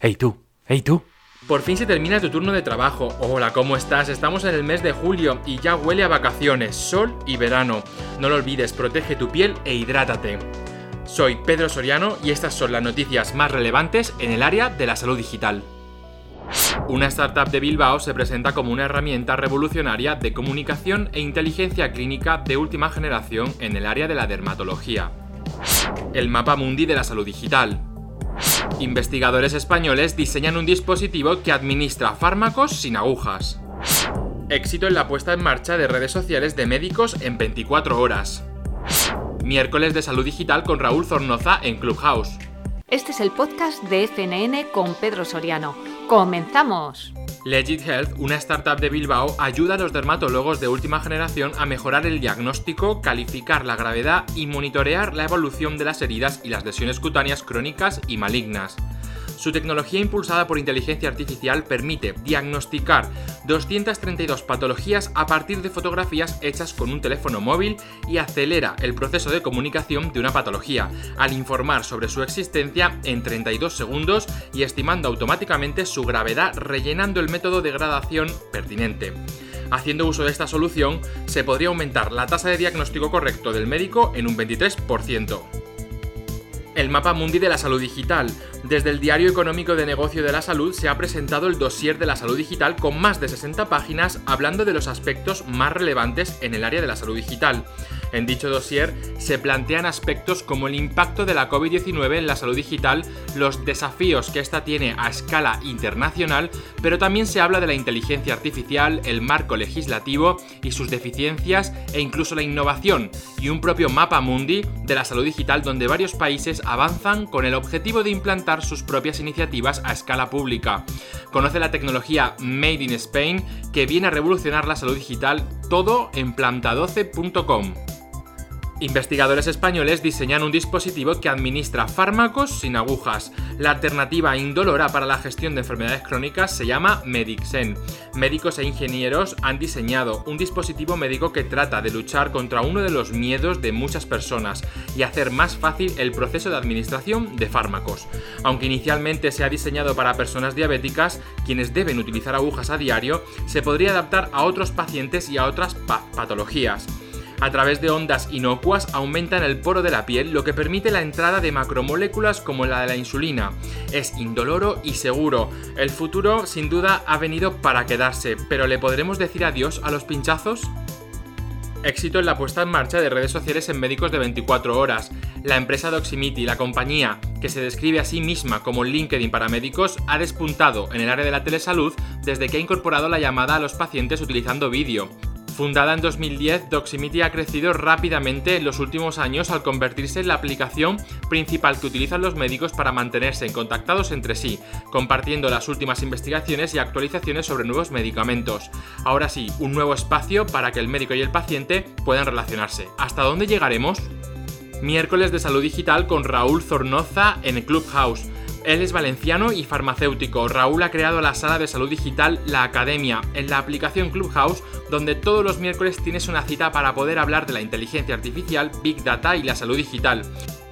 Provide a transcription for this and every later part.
Hey tú, hey tú. Por fin se termina tu turno de trabajo. Hola, ¿cómo estás? Estamos en el mes de julio y ya huele a vacaciones, sol y verano. No lo olvides, protege tu piel e hidrátate. Soy Pedro Soriano y estas son las noticias más relevantes en el área de la salud digital. Una startup de Bilbao se presenta como una herramienta revolucionaria de comunicación e inteligencia clínica de última generación en el área de la dermatología. El mapa mundi de la salud digital. Investigadores españoles diseñan un dispositivo que administra fármacos sin agujas. Éxito en la puesta en marcha de redes sociales de médicos en 24 horas. Miércoles de salud digital con Raúl Zornoza en Clubhouse. Este es el podcast de FNN con Pedro Soriano. ¡Comenzamos! Legit Health, una startup de Bilbao, ayuda a los dermatólogos de última generación a mejorar el diagnóstico, calificar la gravedad y monitorear la evolución de las heridas y las lesiones cutáneas crónicas y malignas. Su tecnología impulsada por inteligencia artificial permite diagnosticar 232 patologías a partir de fotografías hechas con un teléfono móvil y acelera el proceso de comunicación de una patología, al informar sobre su existencia en 32 segundos y estimando automáticamente su gravedad rellenando el método de gradación pertinente. Haciendo uso de esta solución, se podría aumentar la tasa de diagnóstico correcto del médico en un 23% el mapa mundi de la salud digital. Desde el Diario Económico de Negocio de la Salud se ha presentado el dossier de la salud digital con más de 60 páginas hablando de los aspectos más relevantes en el área de la salud digital. En dicho dossier se plantean aspectos como el impacto de la COVID-19 en la salud digital, los desafíos que ésta tiene a escala internacional, pero también se habla de la inteligencia artificial, el marco legislativo y sus deficiencias e incluso la innovación y un propio mapa mundi de la salud digital donde varios países avanzan con el objetivo de implantar sus propias iniciativas a escala pública. Conoce la tecnología Made in Spain que viene a revolucionar la salud digital todo en planta12.com. Investigadores españoles diseñan un dispositivo que administra fármacos sin agujas. La alternativa indolora para la gestión de enfermedades crónicas se llama Medixen. Médicos e ingenieros han diseñado un dispositivo médico que trata de luchar contra uno de los miedos de muchas personas y hacer más fácil el proceso de administración de fármacos. Aunque inicialmente se ha diseñado para personas diabéticas, quienes deben utilizar agujas a diario, se podría adaptar a otros pacientes y a otras patologías a través de ondas inocuas aumentan el poro de la piel, lo que permite la entrada de macromoléculas como la de la insulina. Es indoloro y seguro. El futuro sin duda ha venido para quedarse, pero ¿le podremos decir adiós a los pinchazos? Éxito en la puesta en marcha de redes sociales en médicos de 24 horas. La empresa Doximity, la compañía que se describe a sí misma como LinkedIn para médicos, ha despuntado en el área de la telesalud desde que ha incorporado la llamada a los pacientes utilizando vídeo. Fundada en 2010, Doximity ha crecido rápidamente en los últimos años al convertirse en la aplicación principal que utilizan los médicos para mantenerse contactados entre sí, compartiendo las últimas investigaciones y actualizaciones sobre nuevos medicamentos. Ahora sí, un nuevo espacio para que el médico y el paciente puedan relacionarse. ¿Hasta dónde llegaremos? Miércoles de salud digital con Raúl Zornoza en Clubhouse. Él es valenciano y farmacéutico. Raúl ha creado la sala de salud digital La Academia en la aplicación Clubhouse, donde todos los miércoles tienes una cita para poder hablar de la inteligencia artificial, Big Data y la salud digital.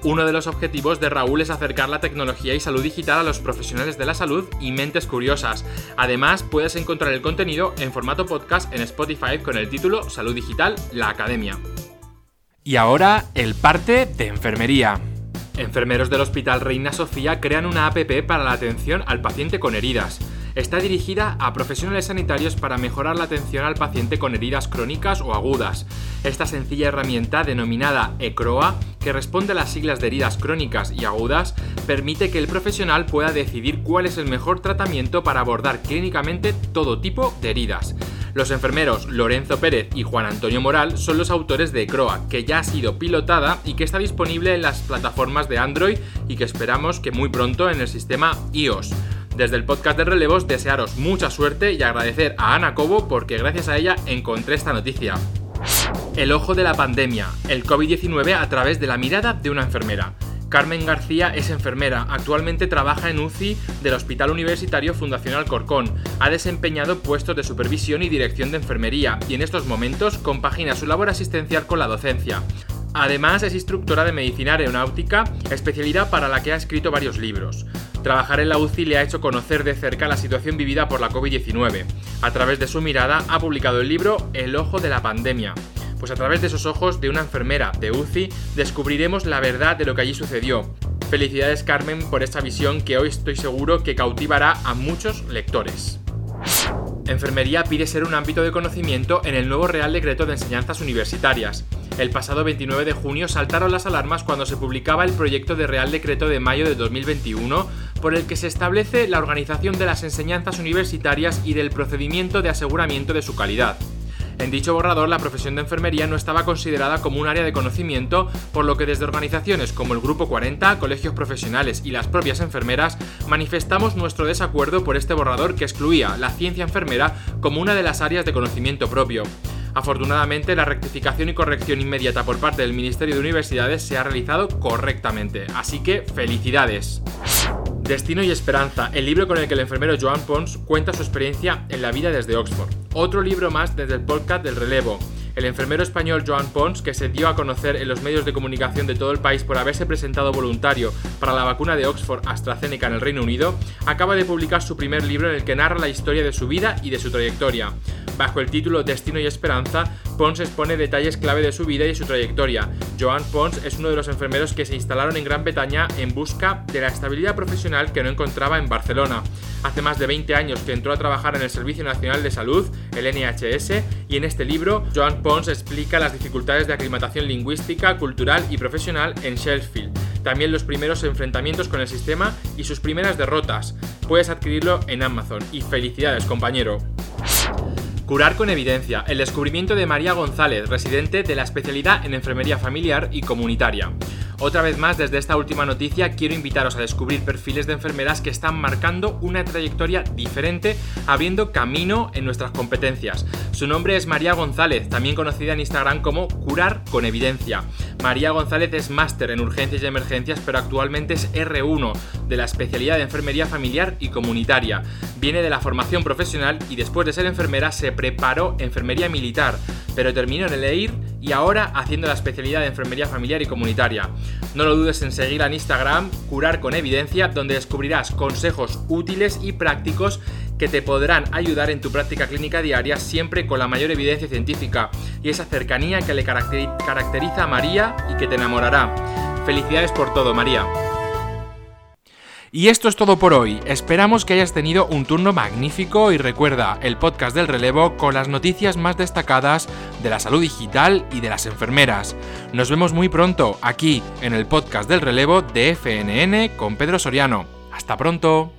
Uno de los objetivos de Raúl es acercar la tecnología y salud digital a los profesionales de la salud y mentes curiosas. Además, puedes encontrar el contenido en formato podcast en Spotify con el título Salud Digital La Academia. Y ahora, el parte de enfermería. Enfermeros del Hospital Reina Sofía crean una APP para la atención al paciente con heridas. Está dirigida a profesionales sanitarios para mejorar la atención al paciente con heridas crónicas o agudas. Esta sencilla herramienta denominada ECROA, que responde a las siglas de heridas crónicas y agudas, permite que el profesional pueda decidir cuál es el mejor tratamiento para abordar clínicamente todo tipo de heridas. Los enfermeros Lorenzo Pérez y Juan Antonio Moral son los autores de Croa, que ya ha sido pilotada y que está disponible en las plataformas de Android y que esperamos que muy pronto en el sistema iOS. Desde el podcast de relevos desearos mucha suerte y agradecer a Ana Cobo porque gracias a ella encontré esta noticia. El ojo de la pandemia, el COVID-19 a través de la mirada de una enfermera. Carmen García es enfermera, actualmente trabaja en UCI del Hospital Universitario Fundación Alcorcón. Ha desempeñado puestos de supervisión y dirección de enfermería y en estos momentos compagina su labor asistencial con la docencia. Además es instructora de medicina aeronáutica, especialidad para la que ha escrito varios libros. Trabajar en la UCI le ha hecho conocer de cerca la situación vivida por la COVID-19. A través de su mirada ha publicado el libro El ojo de la pandemia. Pues a través de esos ojos de una enfermera de UCI descubriremos la verdad de lo que allí sucedió. Felicidades Carmen por esta visión que hoy estoy seguro que cautivará a muchos lectores. Enfermería pide ser un ámbito de conocimiento en el nuevo Real Decreto de Enseñanzas Universitarias. El pasado 29 de junio saltaron las alarmas cuando se publicaba el proyecto de Real Decreto de mayo de 2021 por el que se establece la organización de las enseñanzas universitarias y del procedimiento de aseguramiento de su calidad. En dicho borrador, la profesión de enfermería no estaba considerada como un área de conocimiento, por lo que desde organizaciones como el Grupo 40, colegios profesionales y las propias enfermeras manifestamos nuestro desacuerdo por este borrador que excluía la ciencia enfermera como una de las áreas de conocimiento propio. Afortunadamente, la rectificación y corrección inmediata por parte del Ministerio de Universidades se ha realizado correctamente, así que felicidades. Destino y Esperanza, el libro con el que el enfermero Joan Pons cuenta su experiencia en la vida desde Oxford. Otro libro más desde el podcast del relevo. El enfermero español Joan Pons, que se dio a conocer en los medios de comunicación de todo el país por haberse presentado voluntario para la vacuna de Oxford AstraZeneca en el Reino Unido, acaba de publicar su primer libro en el que narra la historia de su vida y de su trayectoria. Bajo el título Destino y Esperanza, Pons expone detalles clave de su vida y su trayectoria. Joan Pons es uno de los enfermeros que se instalaron en Gran Bretaña en busca de la estabilidad profesional que no encontraba en Barcelona. Hace más de 20 años que entró a trabajar en el Servicio Nacional de Salud, el NHS, y en este libro, Joan Pons explica las dificultades de aclimatación lingüística, cultural y profesional en Sheffield. También los primeros enfrentamientos con el sistema y sus primeras derrotas. Puedes adquirirlo en Amazon. Y felicidades, compañero. Curar con evidencia, el descubrimiento de María González, residente de la especialidad en enfermería familiar y comunitaria. Otra vez más, desde esta última noticia, quiero invitaros a descubrir perfiles de enfermeras que están marcando una trayectoria diferente, abriendo camino en nuestras competencias. Su nombre es María González, también conocida en Instagram como Curar con Evidencia. María González es máster en urgencias y emergencias, pero actualmente es R1 de la especialidad de enfermería familiar y comunitaria. Viene de la formación profesional y después de ser enfermera se preparó enfermería militar, pero terminó en el EIR y ahora haciendo la especialidad de enfermería familiar y comunitaria. No lo dudes en seguir en Instagram, Curar con Evidencia, donde descubrirás consejos útiles y prácticos que te podrán ayudar en tu práctica clínica diaria siempre con la mayor evidencia científica y esa cercanía que le caracteriza a María y que te enamorará. Felicidades por todo, María. Y esto es todo por hoy. Esperamos que hayas tenido un turno magnífico y recuerda el podcast del relevo con las noticias más destacadas de la salud digital y de las enfermeras. Nos vemos muy pronto aquí en el podcast del relevo de FNN con Pedro Soriano. Hasta pronto.